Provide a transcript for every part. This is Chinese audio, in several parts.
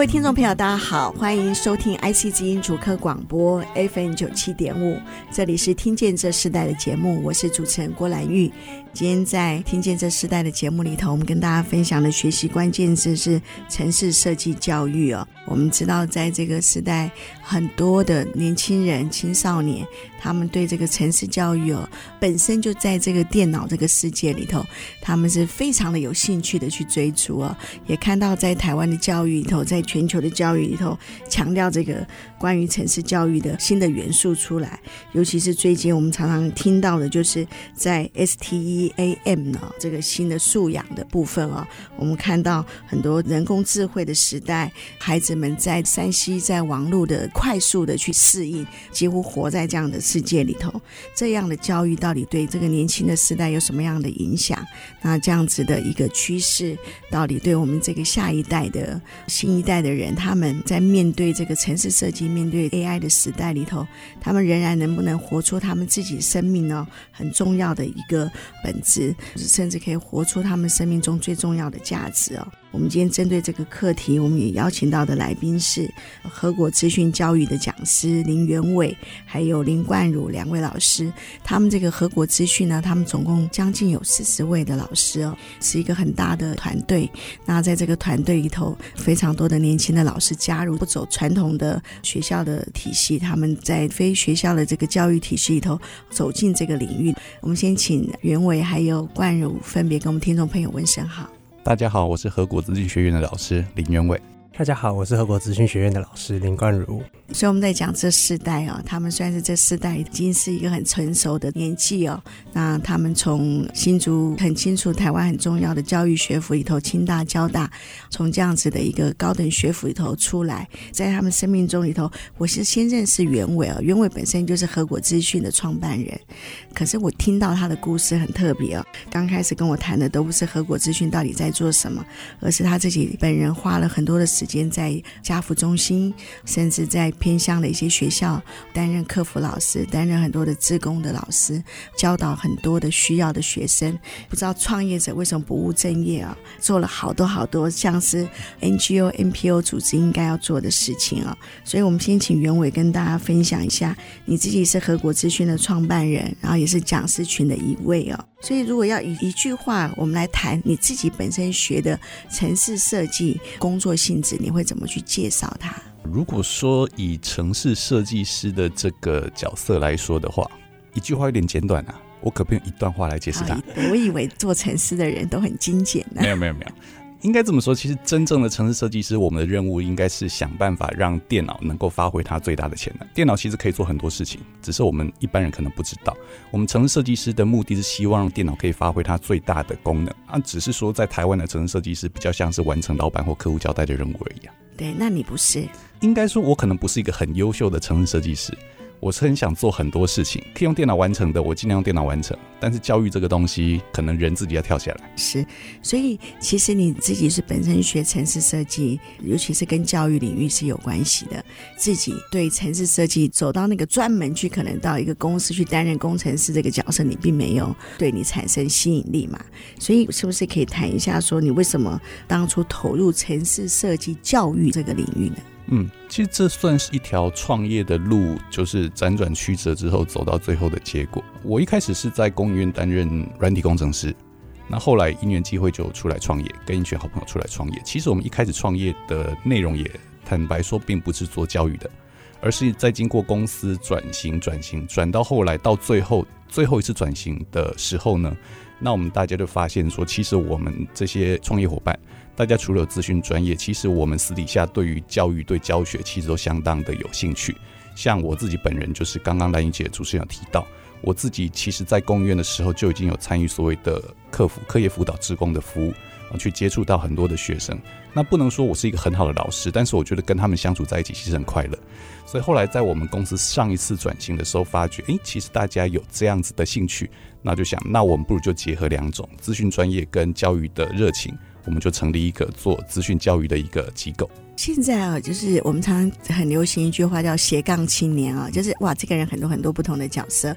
各位听众朋友，大家好，欢迎收听 IC 之音主课广播 FM 九七点五，这里是听见这世代的节目，我是主持人郭兰玉。今天在听见这世代的节目里头，我们跟大家分享的学习关键字是城市设计教育哦。我们知道，在这个时代，很多的年轻人、青少年，他们对这个城市教育哦，本身就在这个电脑这个世界里头，他们是非常的有兴趣的去追逐哦。也看到在台湾的教育里头，在全球的教育里头，强调这个关于城市教育的新的元素出来。尤其是最近我们常常听到的，就是在 STEAM 呢这个新的素养的部分哦，我们看到很多人工智慧的时代，孩子们。在山西，在网络的快速的去适应，几乎活在这样的世界里头。这样的教育到底对这个年轻的时代有什么样的影响？那这样子的一个趋势，到底对我们这个下一代的新一代的人，他们在面对这个城市设计、面对 AI 的时代里头，他们仍然能不能活出他们自己生命呢？很重要的一个本质，甚至可以活出他们生命中最重要的价值哦。我们今天针对这个课题，我们也邀请到的来宾是和果资讯教育的讲师林元伟，还有林冠儒两位老师。他们这个和果资讯呢，他们总共将近有四十位的老师哦，是一个很大的团队。那在这个团队里头，非常多的年轻的老师加入，不走传统的学校的体系，他们在非学校的这个教育体系里头走进这个领域。我们先请元伟还有冠儒分别跟我们听众朋友问声好。大家好，我是河谷资讯学院的老师林元伟。大家好，我是河谷资讯学院的老师林冠如。所以我们在讲这世代哦，他们算是这世代已经是一个很成熟的年纪哦。那他们从新竹很清楚台湾很重要的教育学府里头，清大、交大，从这样子的一个高等学府里头出来，在他们生命中里头，我是先认识袁伟哦。袁伟本身就是和果资讯的创办人，可是我听到他的故事很特别哦。刚开始跟我谈的都不是和果资讯到底在做什么，而是他自己本人花了很多的时间。在家福中心，甚至在偏乡的一些学校担任客服老师，担任很多的自工的老师，教导很多的需要的学生。不知道创业者为什么不务正业啊？做了好多好多像是 NGO、NPO 组织应该要做的事情啊！所以，我们先请袁伟跟大家分享一下，你自己是和国资讯的创办人，然后也是讲师群的一位哦。所以，如果要以一句话，我们来谈你自己本身学的城市设计工作性质，你会怎么去介绍它？如果说以城市设计师的这个角色来说的话，一句话有点简短啊，我可不用一段话来解释它。我以为做城市的人都很精简呢。没有，没有，没有。应该这么说，其实真正的城市设计师，我们的任务应该是想办法让电脑能够发挥它最大的潜能。电脑其实可以做很多事情，只是我们一般人可能不知道。我们城市设计师的目的是希望让电脑可以发挥它最大的功能啊，只是说在台湾的城市设计师比较像是完成老板或客户交代的任务而已啊。对，那你不是？应该说，我可能不是一个很优秀的城市设计师。我是很想做很多事情，可以用电脑完成的，我尽量用电脑完成。但是教育这个东西，可能人自己要跳下来。是，所以其实你自己是本身学城市设计，尤其是跟教育领域是有关系的。自己对城市设计走到那个专门去，可能到一个公司去担任工程师这个角色，你并没有对你产生吸引力嘛？所以是不是可以谈一下，说你为什么当初投入城市设计教育这个领域呢？嗯，其实这算是一条创业的路，就是辗转曲折之后走到最后的结果。我一开始是在工研院担任软体工程师，那后来因缘际会就出来创业，跟一群好朋友出来创业。其实我们一开始创业的内容也坦白说，并不是做教育的，而是在经过公司转型、转型转到后来到最后最后一次转型的时候呢，那我们大家就发现说，其实我们这些创业伙伴。大家除了有资讯专业，其实我们私底下对于教育、对教学，其实都相当的有兴趣。像我自己本人，就是刚刚兰英姐主持人有提到，我自己其实在公务院的时候就已经有参与所谓的课辅、课业辅导、职工的服务。去接触到很多的学生。那不能说我是一个很好的老师，但是我觉得跟他们相处在一起其实很快乐。所以后来在我们公司上一次转型的时候，发觉，诶，其实大家有这样子的兴趣，那就想，那我们不如就结合两种资讯专业跟教育的热情，我们就成立一个做资讯教育的一个机构。现在啊，就是我们常常很流行一句话叫斜杠青年啊，就是哇，这个人很多很多不同的角色，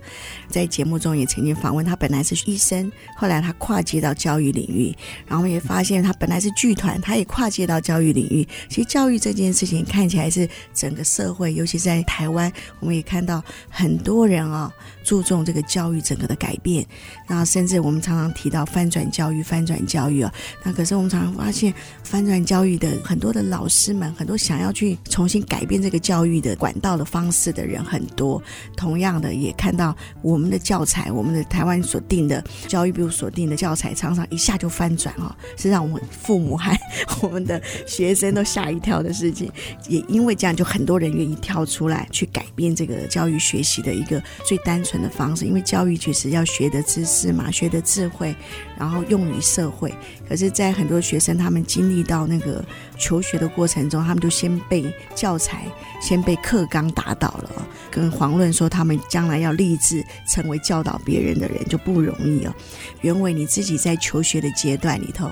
在节目中也曾经访问他，本来是医生，后来他跨界到教育领域，然后我们也发现他本来是剧团，他也跨界到教育领域。其实教育这件事情看起来是整个社会，尤其在台湾，我们也看到很多人啊注重这个教育整个的改变，然后甚至我们常常提到翻转教育，翻转教育啊，那可是我们常常发现翻转教育的很多的老师。们很多想要去重新改变这个教育的管道的方式的人很多，同样的也看到我们的教材，我们的台湾所定的教育部所定的教材，常常一下就翻转哦，是让我们父母和我们的学生都吓一跳的事情。也因为这样，就很多人愿意跳出来去改变这个教育学习的一个最单纯的方式，因为教育其实要学的知识嘛，学的智慧，然后用于社会。可是，在很多学生他们经历到那个求学的过程。中，他们就先被教材、先被课纲打倒了，跟黄论说他们将来要立志成为教导别人的人就不容易哦。原委你自己在求学的阶段里头，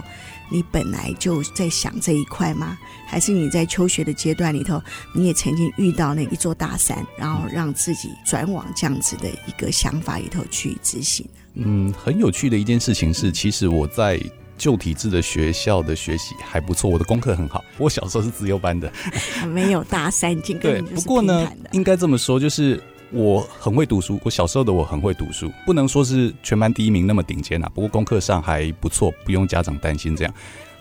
你本来就在想这一块吗？还是你在求学的阶段里头，你也曾经遇到那一座大山，然后让自己转往这样子的一个想法里头去执行？嗯，很有趣的一件事情是，其实我在。旧体制的学校的学习还不错，我的功课很好。我小时候是自由班的，没有大三进。对，不过呢，应该这么说，就是我很会读书。我小时候的我很会读书，不能说是全班第一名那么顶尖啊。不过功课上还不错，不用家长担心这样。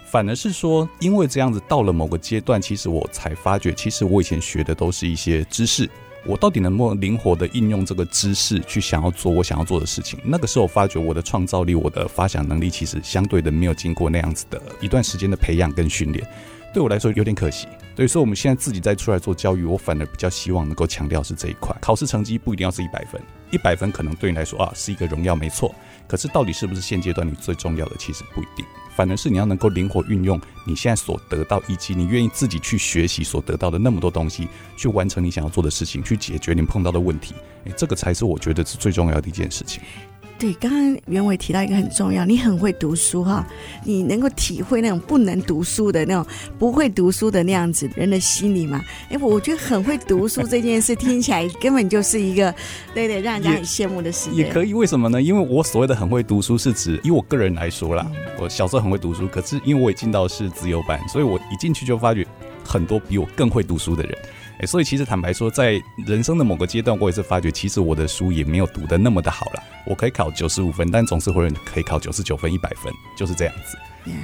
反而是说，因为这样子到了某个阶段，其实我才发觉，其实我以前学的都是一些知识。我到底能不能灵活的应用这个知识去想要做我想要做的事情？那个时候发觉我的创造力、我的发想能力其实相对的没有经过那样子的一段时间的培养跟训练，对我来说有点可惜。所以说我们现在自己再出来做教育，我反而比较希望能够强调是这一块。考试成绩不一定要是一百分，一百分可能对你来说啊是一个荣耀，没错。可是到底是不是现阶段你最重要的，其实不一定。反而是你要能够灵活运用你现在所得到，以及你愿意自己去学习所得到的那么多东西，去完成你想要做的事情，去解决你碰到的问题。诶，这个才是我觉得是最重要的一件事情。对，刚刚袁伟提到一个很重要，你很会读书哈，你能够体会那种不能读书的那种不会读书的那样子人的心理嘛？哎，我觉得很会读书这件事听起来根本就是一个 对对，让人家很羡慕的事情。也可以，为什么呢？因为我所谓的很会读书，是指以我个人来说啦，我小时候很会读书，可是因为我也进到是自由班，所以我一进去就发觉很多比我更会读书的人。欸、所以其实坦白说，在人生的某个阶段，我也是发觉，其实我的书也没有读的那么的好了。我可以考九十五分，但总是会有人可以考九十九分、一百分，就是这样子。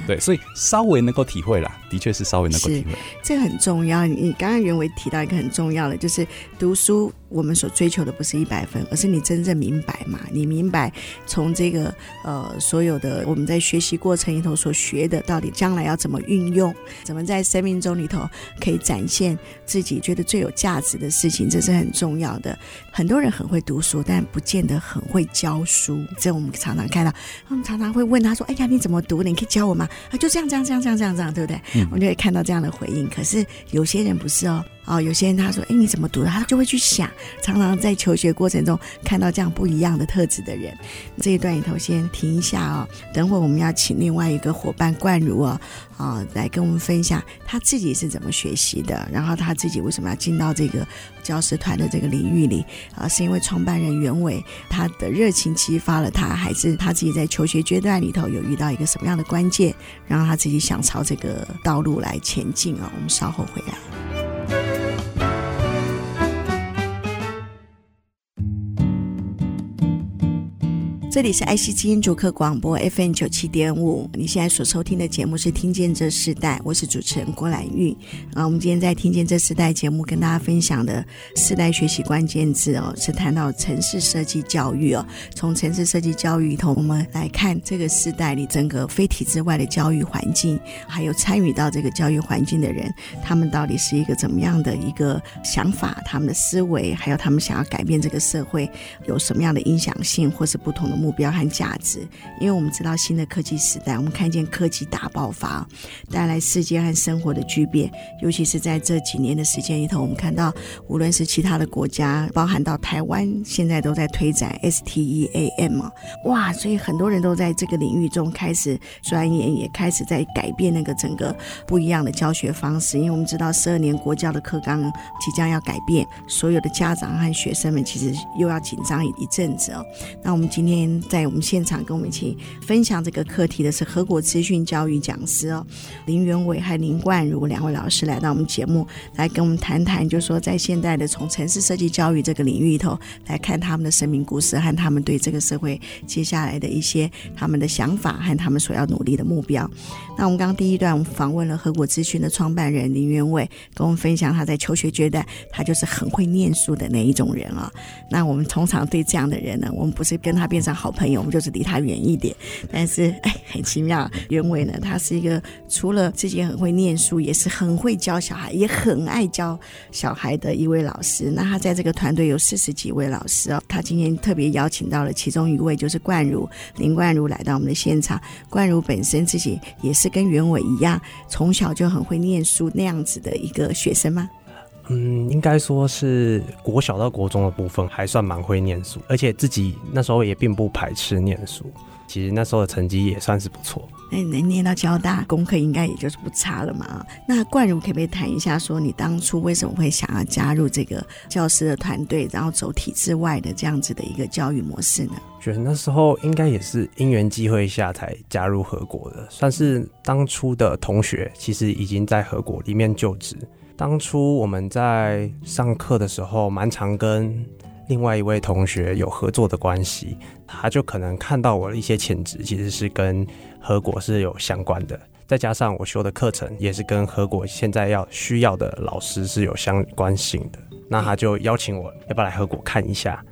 对，所以稍微能够体会啦，的确是稍微能够体会。这个很重要。你刚刚原伟提到一个很重要的，就是读书。我们所追求的不是一百分，而是你真正明白嘛？你明白从这个呃所有的我们在学习过程里头所学的，到底将来要怎么运用，怎么在生命中里头可以展现自己觉得最有价值的事情，这是很重要的。很多人很会读书，但不见得很会教书。这我们常常看到，我们常常会问他说：“哎呀，你怎么读的？你可以教我吗？”啊，就这样，这样，这样，这样，这样，这样，对不对？嗯，我们就会看到这样的回应。可是有些人不是哦。哦，有些人他说：“哎，你怎么读的？”他就会去想，常常在求学过程中看到这样不一样的特质的人。这一段里头先停一下哦，等会我们要请另外一个伙伴冠如啊、哦，啊、来跟我们分享他自己是怎么学习的，然后他自己为什么要进到这个教师团的这个领域里啊？是因为创办人袁伟他的热情激发了他，还是他自己在求学阶段里头有遇到一个什么样的关键，然后他自己想朝这个道路来前进啊、我们稍后回来。这里是爱惜基因主客广播 FM 九七点五，你现在所收听的节目是《听见这世代》，我是主持人郭兰玉。啊，我们今天在《听见这世代》节目跟大家分享的世代学习关键字哦，是谈到城市设计教育哦。从城市设计教育里头，我们来看这个世代里整个非体制外的教育环境，还有参与到这个教育环境的人，他们到底是一个怎么样的一个想法，他们的思维，还有他们想要改变这个社会有什么样的影响性，或是不同的目目标和价值。因为我们知道新的科技时代，我们看见科技大爆发带来世界和生活的巨变，尤其是在这几年的时间里头，我们看到无论是其他的国家，包含到台湾，现在都在推展 STEAM，哇，所以很多人都在这个领域中开始钻研，也开始在改变那个整个不一样的教学方式。因为我们知道十二年国教的课纲即将要改变，所有的家长和学生们其实又要紧张一一阵子哦。那我们今天在我们现场跟我们一起分享这个课题的是合果资讯教育讲师哦，林元伟。和林冠如两位老师来到我们节目来跟我们谈谈，就是说在现代的从城市设计教育这个领域里头来看他们的生命故事和他们对这个社会接下来的一些他们的想法和他们所要努力的目标。那我们刚刚第一段我们访问了合果资讯的创办人林元伟，跟我们分享他在求学阶段他就是很会念书的那一种人啊、那我们通常对这样的人呢，我们不是跟他变成好朋友，我们就是离他远一点。但是哎，很奇妙，袁伟呢，他是一个除了自己很会念书，也是很会教小孩，也很爱教小孩的一位老师。那他在这个团队有四十几位老师哦。他今天特别邀请到了其中一位，就是冠如林冠如来到我们的现场。冠如本身自己也是跟袁伟一样，从小就很会念书那样子的一个学生吗？嗯，应该说是国小到国中的部分还算蛮会念书，而且自己那时候也并不排斥念书。其实那时候的成绩也算是不错。那你能念到交大，功课应该也就是不差了嘛。那冠儒可不可以谈一下，说你当初为什么会想要加入这个教师的团队，然后走体制外的这样子的一个教育模式呢？觉得那时候应该也是因缘机会下才加入合国的，算是当初的同学，其实已经在合国里面就职。当初我们在上课的时候，蛮常跟另外一位同学有合作的关系，他就可能看到我的一些潜质，其实是跟和果是有相关的。再加上我修的课程也是跟和果现在要需要的老师是有相关性的，那他就邀请我要不要来和果看一下。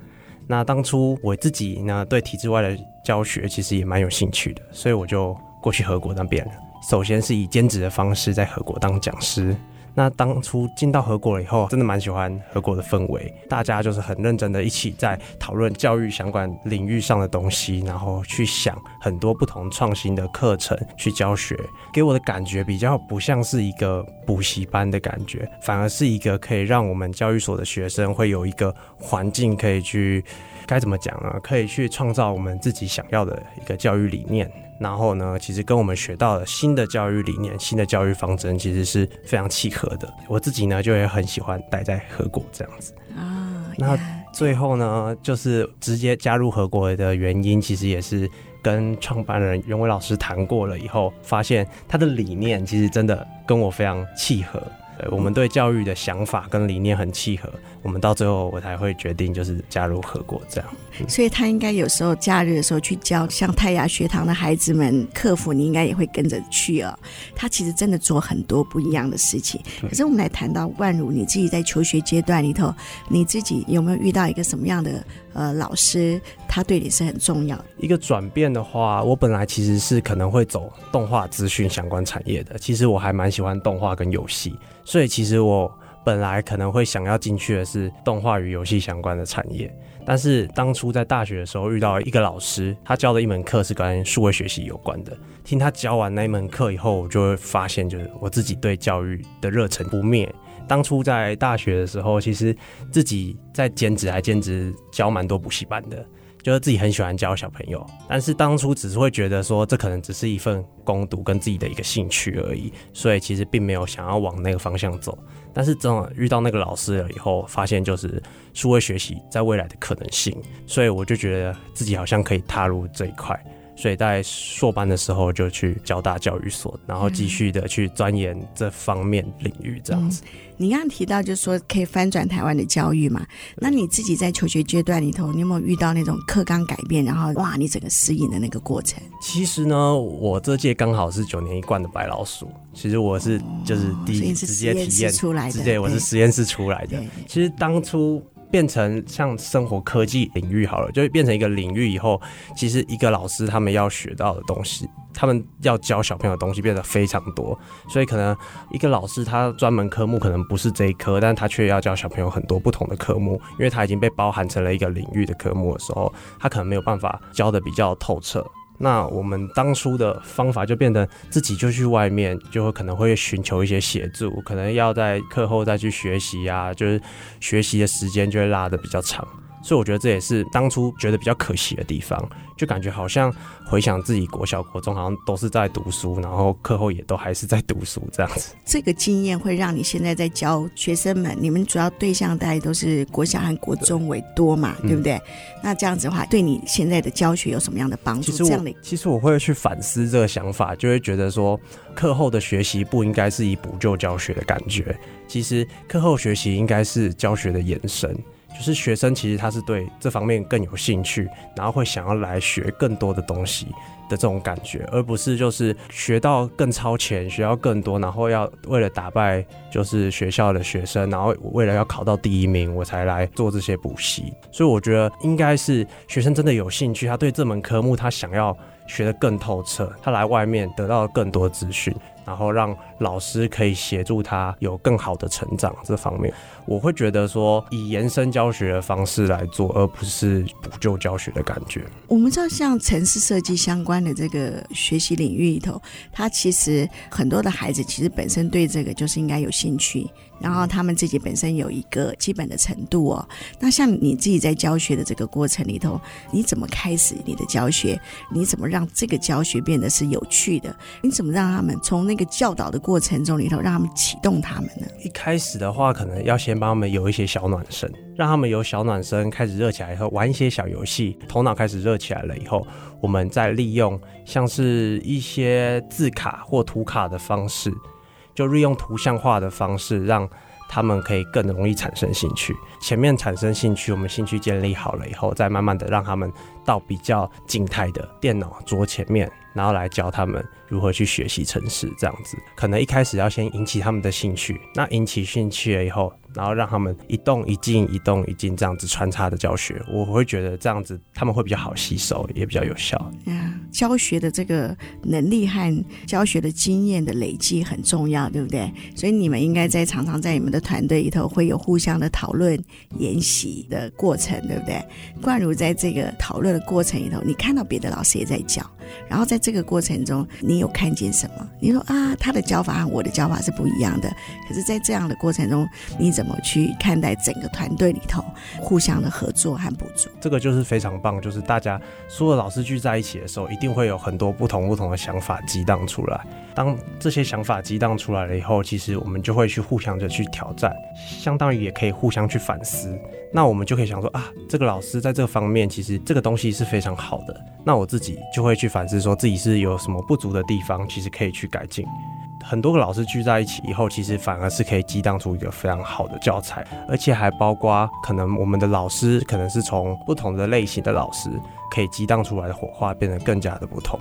那当初我自己呢，对体制外的教学其实也蛮有兴趣的，所以我就过去和果那边。首先是以兼职的方式在和果当讲师。那当初进到合果了以后，真的蛮喜欢合果的氛围，大家就是很认真的一起在讨论教育相关领域上的东西，然后去想很多不同创新的课程去教学，给我的感觉比较不像是一个补习班的感觉，反而是一个可以让我们教育所的学生会有一个环境可以去，该怎么讲呢？可以去创造我们自己想要的一个教育理念。然后呢，其实跟我们学到的新的教育理念、新的教育方针，其实是非常契合的。我自己呢，就也很喜欢待在和果这样子啊。Oh, 那最后呢，就是直接加入和果的原因，其实也是跟创办人袁伟老师谈过了以后，发现他的理念其实真的跟我非常契合。对，我们对教育的想法跟理念很契合，我们到最后我才会决定就是加入和国这样。嗯、所以他应该有时候假日的时候去教像泰雅学堂的孩子们客服，你应该也会跟着去哦。他其实真的做很多不一样的事情。可是我们来谈到万如，你自己在求学阶段里头，你自己有没有遇到一个什么样的呃老师，他对你是很重要的？一个转变的话，我本来其实是可能会走动画资讯相关产业的。其实我还蛮喜欢动画跟游戏。所以其实我本来可能会想要进去的是动画与游戏相关的产业，但是当初在大学的时候遇到一个老师，他教的一门课是跟数位学习有关的。听他教完那一门课以后，我就会发现，就是我自己对教育的热忱不灭。当初在大学的时候，其实自己在兼职还兼职教蛮多补习班的。就是自己很喜欢教小朋友，但是当初只是会觉得说，这可能只是一份攻读跟自己的一个兴趣而已，所以其实并没有想要往那个方向走。但是真的遇到那个老师了以后，发现就是数位学习在未来的可能性，所以我就觉得自己好像可以踏入这一块。所以在硕班的时候就去交大教育所，然后继续的去钻研这方面领域，这样子。嗯、你刚刚提到就是说可以翻转台湾的教育嘛？那你自己在求学阶段里头，你有没有遇到那种课纲改变，然后哇，你整个适应的那个过程？其实呢，我这届刚好是九年一贯的白老鼠。其实我是就是第一直接体验出来的，对，我是实验室出来的。其实当初。变成像生活科技领域好了，就变成一个领域以后，其实一个老师他们要学到的东西，他们要教小朋友的东西变得非常多，所以可能一个老师他专门科目可能不是这一科，但他却要教小朋友很多不同的科目，因为他已经被包含成了一个领域的科目的时候，他可能没有办法教得比较透彻。那我们当初的方法就变得自己就去外面，就会可能会寻求一些协助，可能要在课后再去学习啊，就是学习的时间就会拉得比较长。所以我觉得这也是当初觉得比较可惜的地方，就感觉好像回想自己国小、国中，好像都是在读书，然后课后也都还是在读书这样子。这个经验会让你现在在教学生们，你们主要对象大概都是国小和国中为多嘛，对，对不对？嗯、那这样子的话，对你现在的教学有什么样的帮助？其实我其实我会去反思这个想法，就会觉得说，课后的学习不应该是以补救教学的感觉，其实课后学习应该是教学的延伸。就是学生其实他是对这方面更有兴趣，然后会想要来学更多的东西的这种感觉，而不是就是学到更超前，学到更多，然后要为了打败就是学校的学生，然后为了要考到第一名，我才来做这些补习。所以我觉得应该是学生真的有兴趣，他对这门科目他想要学得更透彻，他来外面得到更多资讯。然后让老师可以协助他有更好的成长，这方面我会觉得说以延伸教学的方式来做，而不是补救教学的感觉。我们知道，像城市设计相关的这个学习领域里头，他其实很多的孩子其实本身对这个就是应该有兴趣。然后他们自己本身有一个基本的程度哦。那像你自己在教学的这个过程里头，你怎么开始你的教学？你怎么让这个教学变得是有趣的？你怎么让他们从那一个教导的过程中里头，让他们启动他们呢？一开始的话，可能要先帮他们有一些小暖身，让他们有小暖身，开始热起来以后，玩一些小游戏，头脑开始热起来了以后，我们再利用像是一些字卡或图卡的方式。就利用图像化的方式，让他们可以更容易产生兴趣。前面产生兴趣，我们兴趣建立好了以后，再慢慢的让他们到比较静态的电脑桌前面，然后来教他们如何去学习程式。这样子，可能一开始要先引起他们的兴趣。那引起兴趣了以后，然后让他们一动一静，一动一静这样子穿插的教学，我会觉得这样子他们会比较好吸收，也比较有效。呀，教学的这个能力和教学的经验的累积很重要，对不对？所以你们应该在常常在你们的团队里头会有互相的讨论、研习的过程，对不对？冠如在这个讨论的过程里头，你看到别的老师也在教，然后在这个过程中，你有看见什么？你说啊，他的教法和我的教法是不一样的，可是，在这样的过程中，你怎么？怎么去看待整个团队里头互相的合作和补助？这个就是非常棒，就是大家所有老师聚在一起的时候，一定会有很多不同不同的想法激荡出来。当这些想法激荡出来了以后，其实我们就会去互相的去挑战，相当于也可以互相去反思。那我们就可以想说啊，这个老师在这个方面其实这个东西是非常好的。那我自己就会去反思，说自己是有什么不足的地方，其实可以去改进。很多个老师聚在一起以后，其实反而是可以激荡出一个非常好的教材，而且还包括可能我们的老师可能是从不同的类型的老师，可以激荡出来的火花变得更加的不同。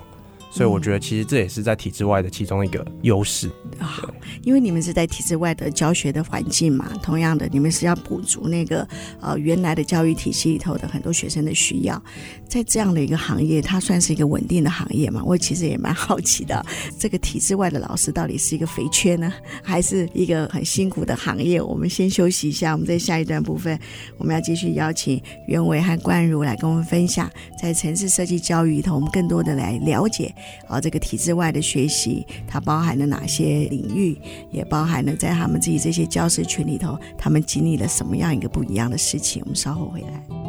所以我觉得，其实这也是在体制外的其中一个优势啊，因为你们是在体制外的教学的环境嘛。同样的，你们是要补足那个呃原来的教育体系里头的很多学生的需要。在这样的一个行业，它算是一个稳定的行业嘛？我其实也蛮好奇的，这个体制外的老师到底是一个肥缺呢，还是一个很辛苦的行业？我们先休息一下，我们在下一段部分，我们要继续邀请袁伟和冠如来跟我们分享，在城市设计教育里头，我们更多的来了解。啊，这个体制外的学习，它包含了哪些领域？也包含了在他们自己这些教师群里头，他们经历了什么样一个不一样的事情？我们稍后回来。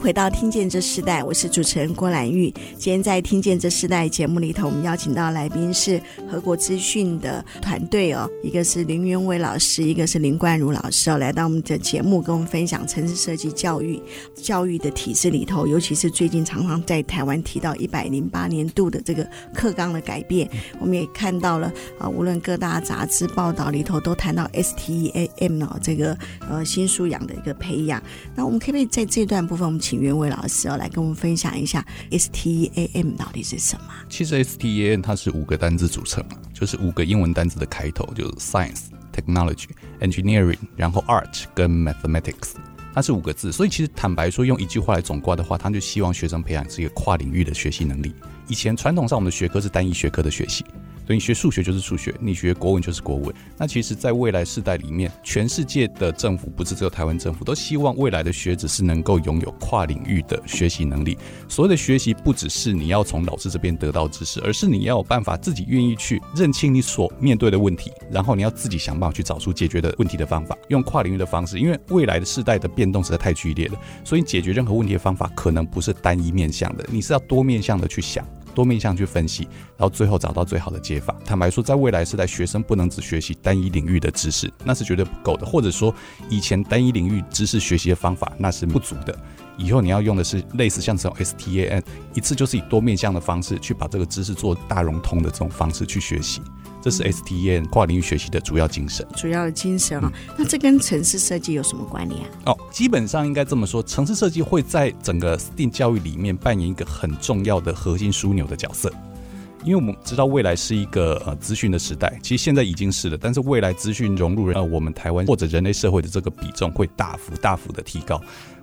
回到《听见这世代》，我是主持人郭兰玉。今天在《听见这世代》节目里头，我们邀请到来宾是和国资讯的团队哦，一个是林元伟老师，一个是林冠儒老师哦，来到我们的节目，跟我们分享城市设计教育教育的体制里头，尤其是最近常常在台湾提到一百零八年度的这个课纲的改变，我们也看到了啊，无论各大杂志报道里头都谈到 STEAM 哦，这个呃新素养的一个培养。那我们可不可以在这段部分？我们请袁伟老师哦来跟我们分享一下 STEAM 到底是什么？其实 STEAM 它是五个单字组成嘛，就是五个英文单字的开头，就是 Science、Technology、Engineering，然后 Art 跟 Mathematics，它是五个字。所以其实坦白说，用一句话来总括的话，他就希望学生培养是一个跨领域的学习能力。以前传统上我们的学科是单一学科的学习。所以你学数学就是数学，你学国文就是国文。那其实，在未来世代里面，全世界的政府不是只有台湾政府，都希望未来的学子是能够拥有跨领域的学习能力。所谓的学习，不只是你要从老师这边得到知识，而是你要有办法自己愿意去认清你所面对的问题，然后你要自己想办法去找出解决的问题的方法，用跨领域的方式。因为未来的世代的变动实在太剧烈了，所以解决任何问题的方法可能不是单一面向的，你是要多面向的去想。多面向去分析，然后最后找到最好的解法。坦白说，在未来时代，学生不能只学习单一领域的知识，那是绝对不够的。或者说，以前单一领域知识学习的方法那是不足的。以后你要用的是类似像这种 STAN，一次就是以多面向的方式去把这个知识做大融通的这种方式去学习。这是 STEM 跨领域学习的主要精神，主要的精神啊。那这跟城市设计有什么关联啊？哦，基本上应该这么说，城市设计会在整个 STEAM 教育里面扮演一个很重要的核心枢纽的角色。因为我们知道未来是一个呃资讯的时代，其实现在已经是了，但是未来资讯融入呃我们台湾或者人类社会的这个比重会大幅大幅的提高。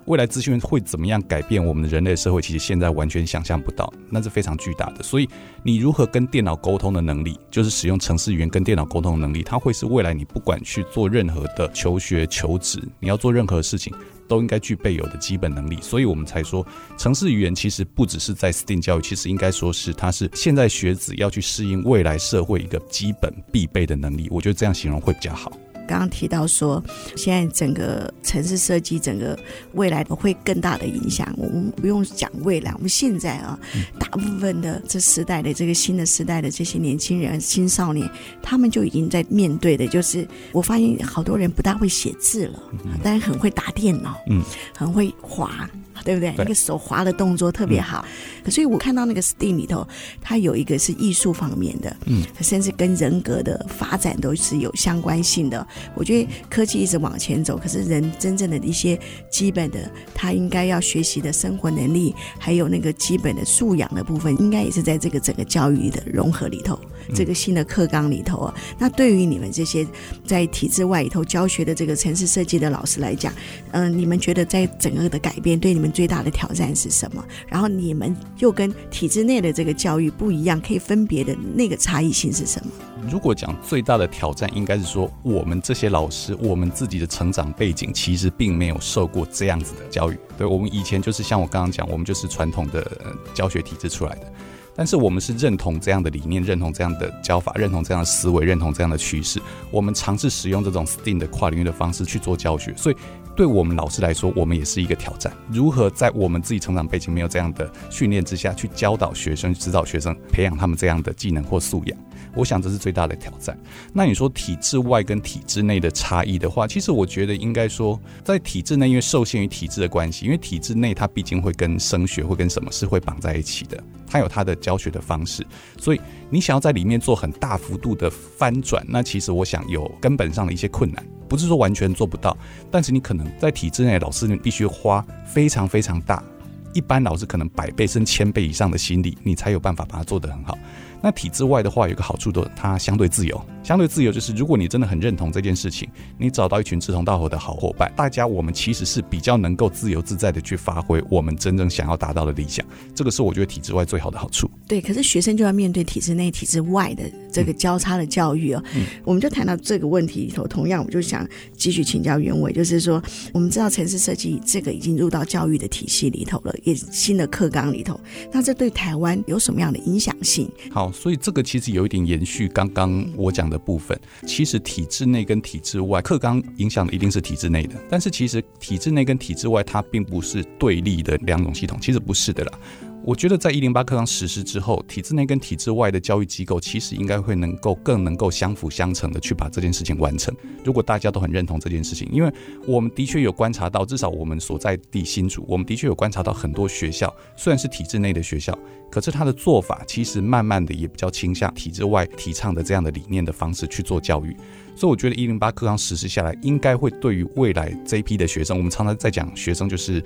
未来资讯会怎么样改变我们的人类社会？其实现在完全想象不到，那是非常巨大的。所以，你如何跟电脑沟通的能力，就是使用程式语言跟电脑沟通的能力，它会是未来你不管去做任何的求学、求职，你要做任何事情，都应该具备有的基本能力。所以我们才说，程式语言其实不只是在 STEAM 教育，其实应该说是它是现在学子要去适应未来社会一个基本必备的能力。我觉得这样形容会比较好。刚刚提到说，现在整个城市设计，整个未来会更大的影响。我们不用讲未来，我们现在啊，大部分的这时代的这个新的时代的这些年轻人、青少年，他们就已经在面对的，就是我发现好多人不大会写字了，但是很会打电脑，嗯，很会滑。对不对？那个手滑的动作特别好，可所以我看到那个 STEAM 里头，它有一个是艺术方面的，嗯，甚至跟人格的发展都是有相关性的。我觉得科技一直往前走，可是人真正的一些基本的，他应该要学习的生活能力，还有那个基本的素养的部分，应该也是在这个整个教育的融合里头，这个新的课纲里头啊。那对于你们这些在体制外里头教学的这个城市设计的老师来讲，嗯、你们觉得在整个的改变对你们？最大的挑战是什么？然后你们又跟体制内的这个教育不一样，可以分别的那个差异性是什么？如果讲最大的挑战，应该是说我们这些老师，我们自己的成长背景其实并没有受过这样子的教育。对，我们以前就是像我刚刚讲，我们就是传统的教学体制出来的，但是我们是认同这样的理念，认同这样的教法，认同这样的思维，认同这样的趋势。我们尝试使用这种 STEAM 的跨领域的方式去做教学，所以。对我们老师来说，我们也是一个挑战。如何在我们自己成长背景没有这样的训练之下去教导学生、指导学生、培养他们这样的技能或素养？我想这是最大的挑战。那你说体制外跟体制内的差异的话，其实我觉得应该说，在体制内，因为受限于体制的关系，因为体制内它毕竟会跟升学会跟什么是会绑在一起的，它有它的教学的方式，所以你想要在里面做很大幅度的翻转，那其实我想有根本上的一些困难。不是说完全做不到，但是你可能在体制内，老师你必须花非常非常大，一般老师可能百倍甚至千倍以上的心力，你才有办法把它做得很好。那体制外的话，有个好处的，它相对自由。相对自由就是，如果你真的很认同这件事情，你找到一群志同道合的好伙伴，大家我们其实是比较能够自由自在的去发挥我们真正想要达到的理想。这个是我觉得体制外最好的好处。对，可是学生就要面对体制内、体制外的这个交叉的教育哦。嗯，我们就谈到这个问题里头，同样我就想继续请教袁伟，就是说，我们知道城市设计这个已经入到教育的体系里头了，也新的课纲里头，那这对台湾有什么样的影响性？好。所以这个其实有一点延续刚刚我讲的部分。其实体制内跟体制外课纲影响的一定是体制内的，但是其实体制内跟体制外它并不是对立的两种系统，其实不是的啦。我觉得在一零八课纲实施之后，体制内跟体制外的教育机构其实应该会能够更能够相辅相成的去把这件事情完成。如果大家都很认同这件事情，因为我们的确有观察到，至少我们所在地新竹，我们的确有观察到很多学校虽然是体制内的学校，可是他的做法其实慢慢的也比较倾向体制外提倡的这样的理念的方式去做教育。所以我觉得一零八课纲实施下来，应该会对于未来这一批的学生，我们常常在讲学生就是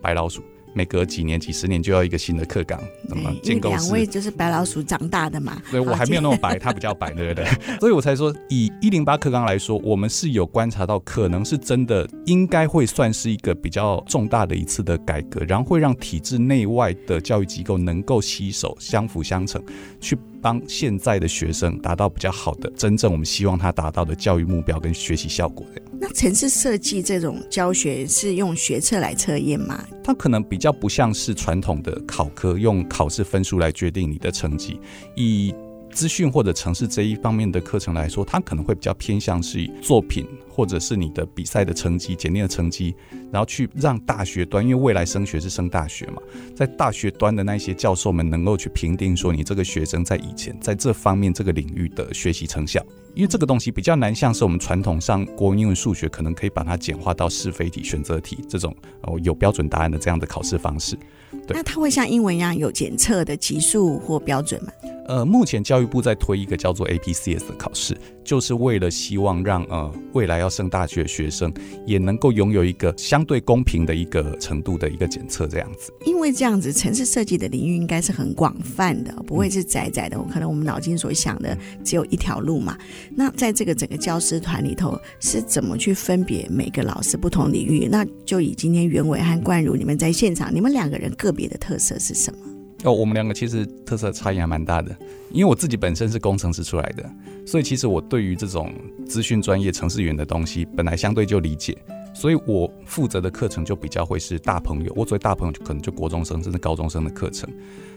白老鼠。每隔几年、几十年就要一个新的课纲，怎么建构？两位就是白老鼠长大的嘛，对，我还没有那么白，他比较白，对不对？所以我才说，以一零八课纲来说，我们是有观察到，可能是真的应该会算是一个比较重大的一次的改革，然后会让体制内外的教育机构能够携手相辅相成，去帮现在的学生达到比较好的、真正我们希望他达到的教育目标跟学习效果的。那程式设计这种教学是用学测来测验吗？它可能比较不像是传统的考科，用考试分数来决定你的成绩。以资讯或者城市这一方面的课程来说，它可能会比较偏向是以作品或者是你的比赛的成绩、检验的成绩，然后去让大学端，因为未来升学是升大学嘛，在大学端的那些教授们能够去评定说你这个学生在以前在这方面这个领域的学习成效。因为这个东西比较难，像是我们传统上国文、英文、数学，可能可以把它简化到是非题、选择题这种哦有标准答案的这样的考试方式。对，那它会像英文一样有检测的级数或标准吗？呃，目前教育部在推一个叫做 APCS 的考试，就是为了希望让呃未来要升大学的学生也能够拥有一个相对公平的一个程度的一个检测，这样子。因为这样子，城市设计的领域应该是很广泛的，不会是窄窄的。我可能我们脑筋所想的只有一条路嘛。那在这个整个教师团里头，是怎么去分别每个老师不同领域？那就以今天袁伟和冠如你们在现场，你们两个人个别的特色是什么？哦，我们两个其实特色差异还蛮大的，因为我自己本身是工程师出来的，所以其实我对于这种资讯专业、程序员的东西本来相对就理解，所以我负责的课程就比较会是大朋友。我作为大朋友，可能就国中生甚至高中生的课程。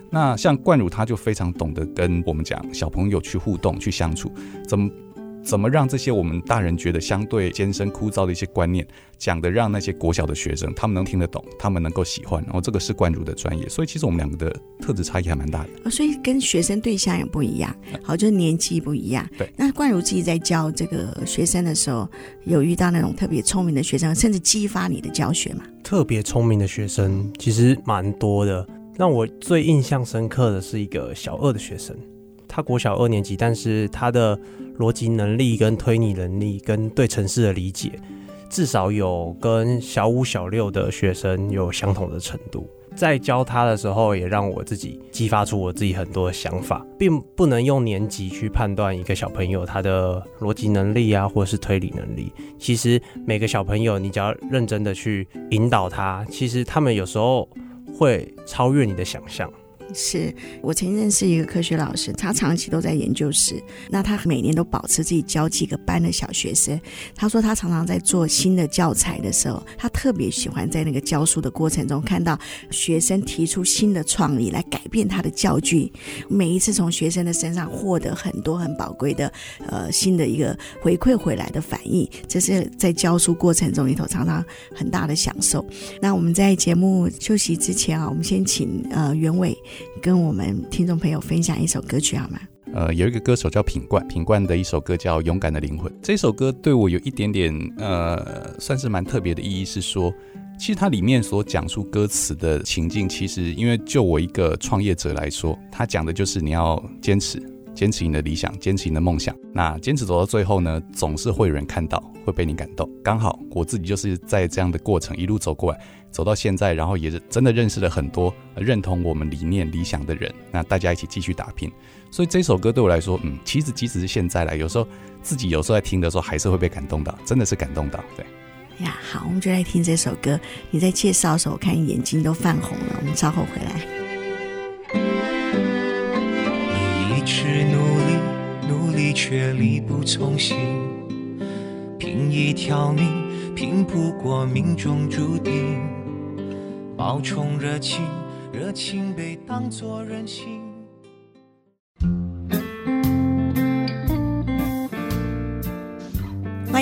那像冠儒他就非常懂得跟我们讲小朋友去互动、去相处，怎么。怎么让这些我们大人觉得相对艰深枯燥的一些观念，讲的让那些国小的学生他们能听得懂，他们能够喜欢，然后这个是冠儒的专业，所以其实我们两个的特质差异还蛮大的。哦，所以跟学生对象也不一样，好，就是年纪不一样。对，那冠儒自己在教这个学生的时候，有遇到那种特别聪明的学生，甚至激发你的教学吗？特别聪明的学生其实蛮多的，让我最印象深刻的是一个小二的学生。他国小二年级，但是他的逻辑能力、跟推理能力、跟对城市的理解，至少有跟小五、小六的学生有相同的程度。在教他的时候，也让我自己激发出我自己很多的想法，并不能用年级去判断一个小朋友他的逻辑能力啊，或者是推理能力。其实每个小朋友，你只要认真的去引导他，其实他们有时候会超越你的想象。是我曾经认识一个科学老师，他长期都在研究室。那他每年都保持自己教几个班的小学生。他说他常常在做新的教材的时候，他特别喜欢在那个教书的过程中看到学生提出新的创意来改变他的教具。每一次从学生的身上获得很多很宝贵的呃新的一个回馈回来的反应，这是在教书过程中里头常常很大的享受。那我们在节目休息之前啊，我们先请呃袁伟。跟我们听众朋友分享一首歌曲好吗？呃，有一个歌手叫品冠，品冠的一首歌叫《勇敢的灵魂》。这首歌对我有一点点呃，算是蛮特别的意义，是说，其实它里面所讲述歌词的情境，其实因为就我一个创业者来说，他讲的就是你要坚持，坚持你的理想，坚持你的梦想。那坚持走到最后呢，总是会有人看到，会被你感动。刚好我自己就是在这样的过程一路走过来。走到现在，然后也是真的认识了很多认同我们理念、理想的人。那大家一起继续打拼。所以这首歌对我来说，嗯，其实即使是现在来，有时候自己有时候在听的时候，还是会被感动到，真的是感动到。对呀，好，我们就来听这首歌。你在介绍的时候，我看眼睛都泛红了。我们稍后回来。你一直努力，努力却力不从心，拼一条命，拼不过命中注定。冒充热情，热情被当作任性。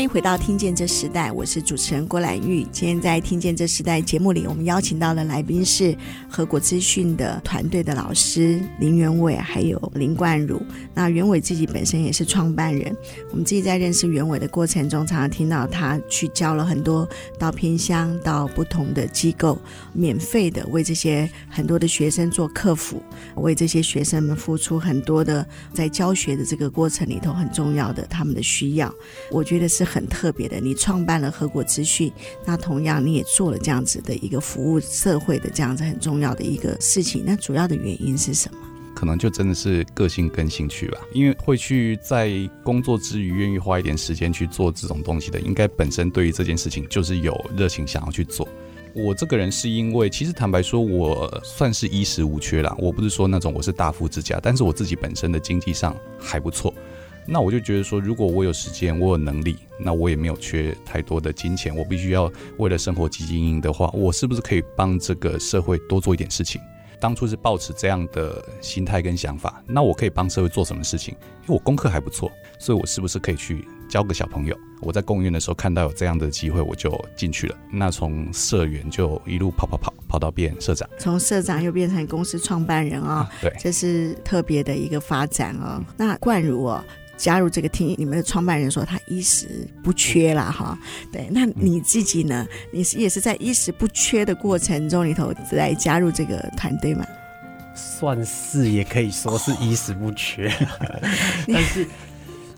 回到《听见这时代》，我是主持人郭兰玉。今天在《听见这时代》节目里，我们邀请到的来宾是和果资讯的团队的老师林元伟，还有林冠儒。那袁伟自己本身也是创办人。我们自己在认识袁伟的过程中，常常听到他去教了很多到偏乡、到不同的机构，免费的为这些很多的学生做客服，为这些学生们付出很多的在教学的这个过程里头很重要的他们的需要。我觉得是。很特别的。你创办了合国资讯，那同样你也做了这样子的一个服务社会的这样子很重要的一个事情。那主要的原因是什么？可能就真的是个性跟兴趣吧。因为会去在工作之余愿意花一点时间去做这种东西的，应该本身对于这件事情就是有热情想要去做。我这个人是因为，其实坦白说，我算是衣食无缺啦。我不是说那种我是大富之家，但是我自己本身的经济上还不错。那我就觉得说，如果我有时间，我有能力，那我也没有缺太多的金钱，我必须要为了生活积极经营的话，我是不是可以帮这个社会多做一点事情？当初是抱持这样的心态跟想法，那我可以帮社会做什么事情？因为我功课还不错，所以我是不是可以去教个小朋友？我在公园的时候看到有这样的机会，我就进去了。那从社员就一路跑跑跑跑到变社长，从社长又变成公司创办人啊、哦，对，这是特别的一个发展哦。那冠如哦，加入这个听，你们的创办人说他衣食不缺啦哈、嗯。对，那你自己呢？你是也是在衣食不缺的过程中里头来加入这个团队吗？算是，也可以说是衣食不缺，但是。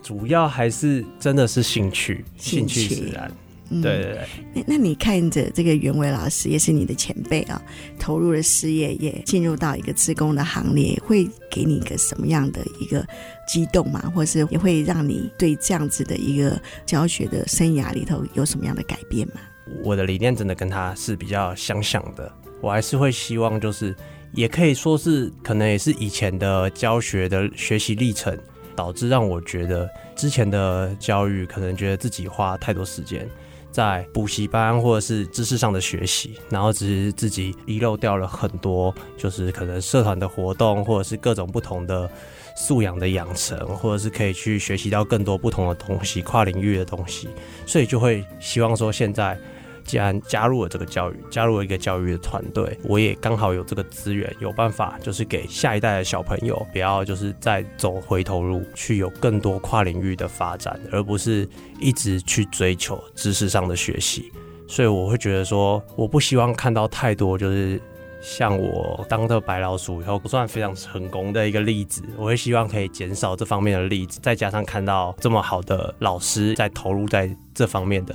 主要还是真的是兴趣，兴趣使然。对对对。那、嗯、那你看着这个袁伟老师，也是你的前辈啊，投入了事业，也进入到一个职工的行列，会给你一个什么样的一个激动吗？或是也会让你对这样子的一个教学的生涯里头有什么样的改变吗？我的理念真的跟他是比较相像的，我还是会希望，就是也可以说是，可能也是以前的教学的学习历程。导致让我觉得之前的教育可能觉得自己花太多时间在补习班或者是知识上的学习，然后只是自己遗漏掉了很多，就是可能社团的活动或者是各种不同的素养的养成，或者是可以去学习到更多不同的东西，跨领域的东西，所以就会希望说现在。既然加入了这个教育，加入了一个教育的团队，我也刚好有这个资源，有办法就是给下一代的小朋友，不要就是再走回头路，去有更多跨领域的发展，而不是一直去追求知识上的学习。所以我会觉得说，我不希望看到太多就是像我当的白老鼠以后不算非常成功的一个例子。我会希望可以减少这方面的例子，再加上看到这么好的老师在投入在这方面的。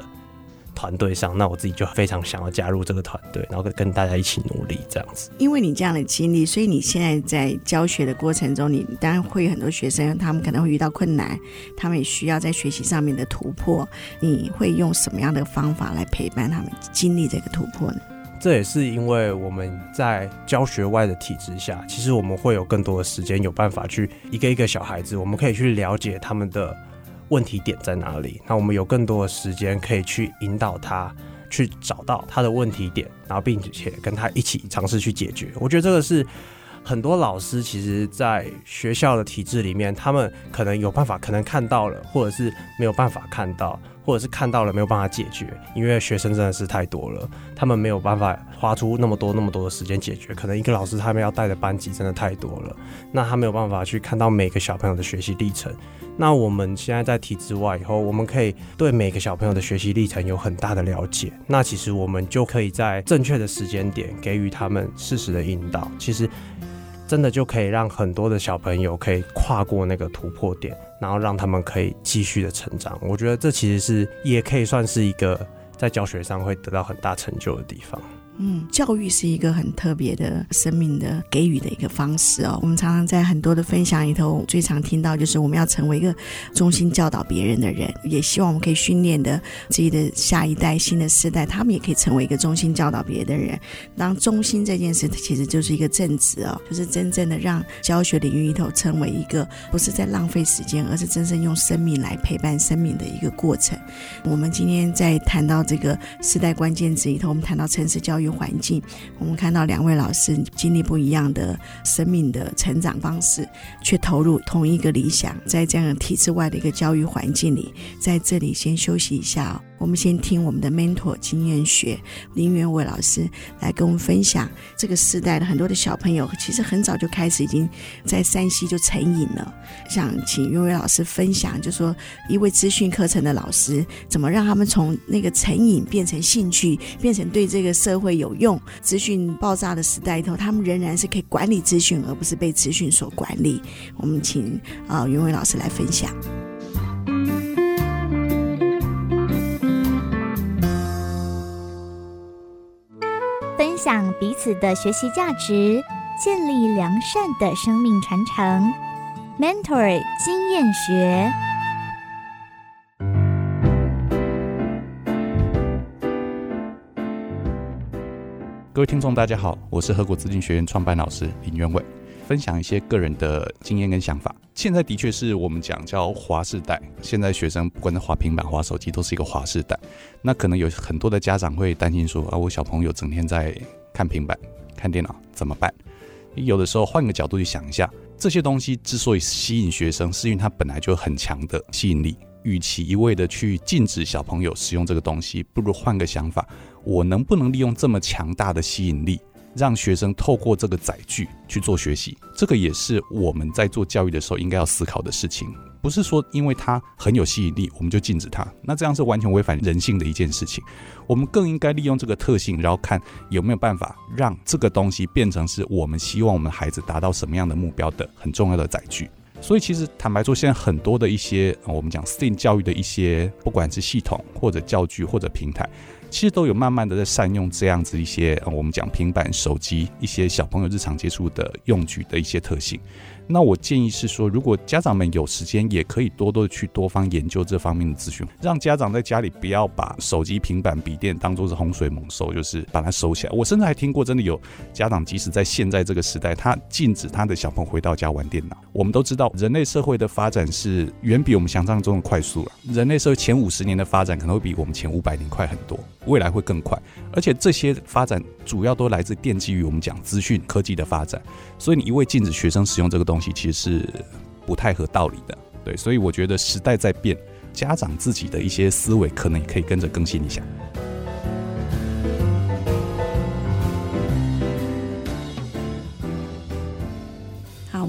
团队上，那我自己就非常想要加入这个团队，然后跟跟大家一起努力这样子。因为你这样的经历，所以你现在在教学的过程中，你当然会有很多学生，他们可能会遇到困难，他们也需要在学习上面的突破。你会用什么样的方法来陪伴他们经历这个突破呢？这也是因为我们在教学外的体制下，其实我们会有更多的时间，有办法去一个一个小孩子，我们可以去了解他们的。问题点在哪里？那我们有更多的时间可以去引导他，去找到他的问题点，然后并且跟他一起尝试去解决。我觉得这个是很多老师其实，在学校的体制里面，他们可能有办法，可能看到了，或者是没有办法看到。或者是看到了没有办法解决，因为学生真的是太多了，他们没有办法花出那么多那么多的时间解决。可能一个老师他们要带的班级真的太多了，那他没有办法去看到每个小朋友的学习历程。那我们现在在体制外以后，我们可以对每个小朋友的学习历程有很大的了解。那其实我们就可以在正确的时间点给予他们适时的引导。其实。真的就可以让很多的小朋友可以跨过那个突破点，然后让他们可以继续的成长。我觉得这其实是也可以算是一个在教学上会得到很大成就的地方。嗯，教育是一个很特别的生命的给予的一个方式哦。我们常常在很多的分享里头，最常听到就是我们要成为一个忠心教导别人的人，也希望我们可以训练的自己的下一代、新的世代，他们也可以成为一个忠心教导别的人。当忠心这件事，其实就是一个正直哦，就是真正的让教学领域里头成为一个不是在浪费时间，而是真正用生命来陪伴生命的一个过程。我们今天在谈到这个世代关键字里头，我们谈到城市教育。育环境，我们看到两位老师经历不一样的生命的成长方式，却投入同一个理想，在这样体制外的一个教育环境里，在这里先休息一下。我们先听我们的 mentor 经验学林元伟老师来跟我们分享这个时代的很多的小朋友，其实很早就开始已经在山西就成瘾了。想请元伟老师分享，就说一位资讯课程的老师，怎么让他们从那个成瘾变成兴趣，变成对这个社会有用？资讯爆炸的时代里头，他们仍然是可以管理资讯，而不是被资讯所管理。我们请啊元伟老师来分享。此的学习价值，建立良善的生命传承。Mentor 经验学，各位听众，大家好，我是河谷资金学院创办老师林元伟，分享一些个人的经验跟想法。现在的确是我们讲叫滑世代，现在学生不管是滑平板、滑手机，都是一个滑世代。那可能有很多的家长会担心说啊，我小朋友整天在看平板、看电脑，怎么办？有的时候换个角度去想一下。这些东西之所以吸引学生，是因为它本来就很强的吸引力。与其一味的去禁止小朋友使用这个东西，不如换个想法：我能不能利用这么强大的吸引力，让学生透过这个载具去做学习？这个也是我们在做教育的时候应该要思考的事情。不是说因为它很有吸引力，我们就禁止它，那这样是完全违反人性的一件事情。我们更应该利用这个特性，然后看有没有办法让这个东西变成是我们希望我们孩子达到什么样的目标的很重要的载具。所以，其实坦白说，现在很多的一些我们讲 STEAM 教育的一些，不管是系统或者教具或者平台，其实都有慢慢的在善用这样子一些我们讲平板、手机一些小朋友日常接触的用具的一些特性。那我建议是说，如果家长们有时间，也可以多多的去多方研究这方面的资讯，让家长在家里不要把手机、平板、笔电当做是洪水猛兽，就是把它收起来。我甚至还听过，真的有家长即使在现在这个时代，他禁止他的小朋友回到家玩电脑。我们都知道，人类社会的发展是远比我们想象中的快速了。人类社会前五十年的发展可能会比我们前五百年快很多，未来会更快。而且这些发展主要都来自奠基于我们讲资讯科技的发展。所以你一味禁止学生使用这个东东西，其实是不太合道理的，对，所以我觉得时代在变，家长自己的一些思维可能也可以跟着更新一下。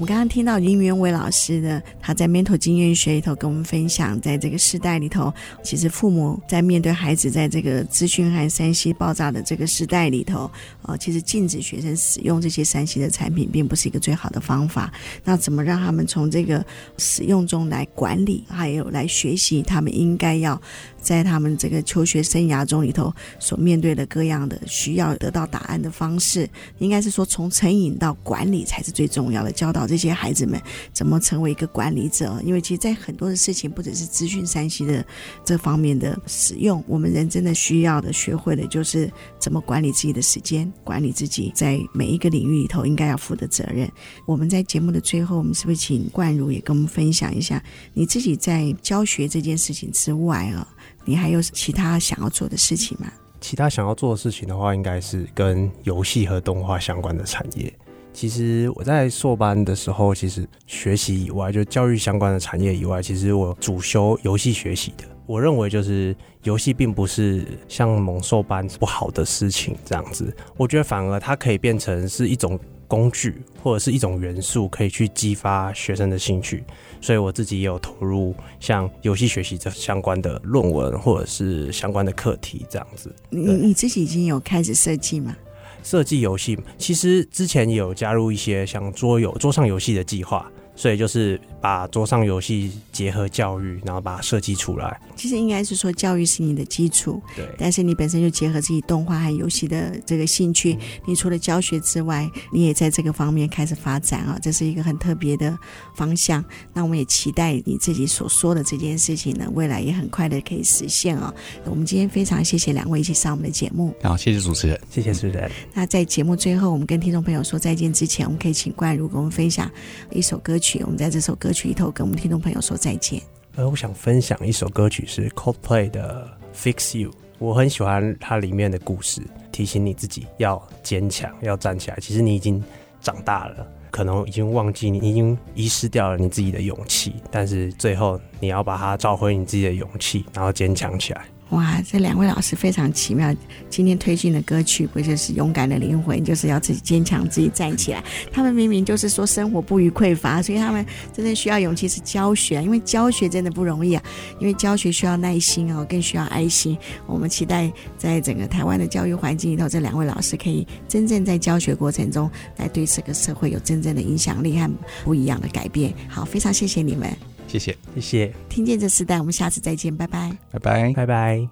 们刚刚听到林元伟老师的，他在 Mental 经验学里头跟我们分享，在这个时代里头，其实父母在面对孩子在这个资讯和 3C 爆炸的这个时代里头，呃，其实禁止学生使用这些 3C 的产品，并不是一个最好的方法。那怎么让他们从这个使用中来管理，还有来学习，他们应该要在他们这个求学生涯中里头所面对的各样的需要得到答案的方式，应该是说从成瘾到管理才是最重要的，教导。这些孩子们怎么成为一个管理者？因为其实，在很多的事情，不只是资讯 3C 的这方面的使用，我们人真的需要的、学会的，就是怎么管理自己的时间，管理自己在每一个领域里头应该要负的责任。我们在节目的最后，我们是不是请冠儒也跟我们分享一下，你自己在教学这件事情之外啊，你还有其他想要做的事情吗？其他想要做的事情的话，应该是跟游戏和动画相关的产业。其实我在硕班的时候，其实学习以外，就教育相关的产业以外，其实我主修游戏学习的。我认为就是游戏并不是像猛兽般不好的事情这样子，我觉得反而它可以变成是一种工具或者是一种元素，可以去激发学生的兴趣。所以我自己也有投入像游戏学习这相关的论文或者是相关的课题这样子。你你自己已经有开始设计吗？设计游戏，其实之前也有加入一些像桌游、桌上游戏的计划。所以就是把桌上游戏结合教育，然后把它设计出来。其实应该是说，教育是你的基础，对。但是你本身就结合自己动画和游戏的这个兴趣，你除了教学之外，你也在这个方面开始发展啊，这是一个很特别的方向。那我们也期待你自己所说的这件事情呢，未来也很快的可以实现啊。我们今天非常谢谢两位一起上我们的节目。好，谢谢主持人，谢谢主持人。那在节目最后，我们跟听众朋友说再见之前，我们可以请冠如给我们分享一首歌曲。曲我们在这首歌曲里头跟我们听众朋友说再见。呃，我想分享一首歌曲是 Coldplay 的《Fix You》，我很喜欢它里面的故事，提醒你自己要坚强，要站起来。其实你已经长大了，可能已经忘记你，已经遗失掉了你自己的勇气，但是最后你要把它找回你自己的勇气，然后坚强起来。哇，这两位老师非常奇妙。今天推荐的歌曲不就是勇敢的灵魂，就是要自己坚强，自己站起来。他们明明就是说生活不虞匮乏，所以他们真的需要勇气是教学，因为教学真的不容易啊。因为教学需要耐心哦，更需要爱心。我们期待在整个台湾的教育环境里头，这两位老师可以真正在教学过程中来对这个社会有真正的影响力和不一样的改变。好，非常谢谢你们。谢谢，谢谢。听见这时代，我们下次再见，拜拜，拜拜，拜拜。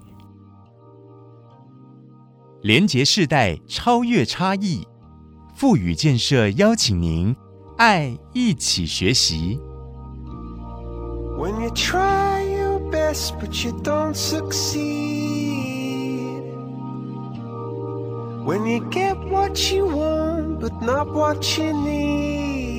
连结世代，超越差异，富语建设邀请您爱一起学习。When you try your best, but you don't succeed. When you get what you want, but not what you need.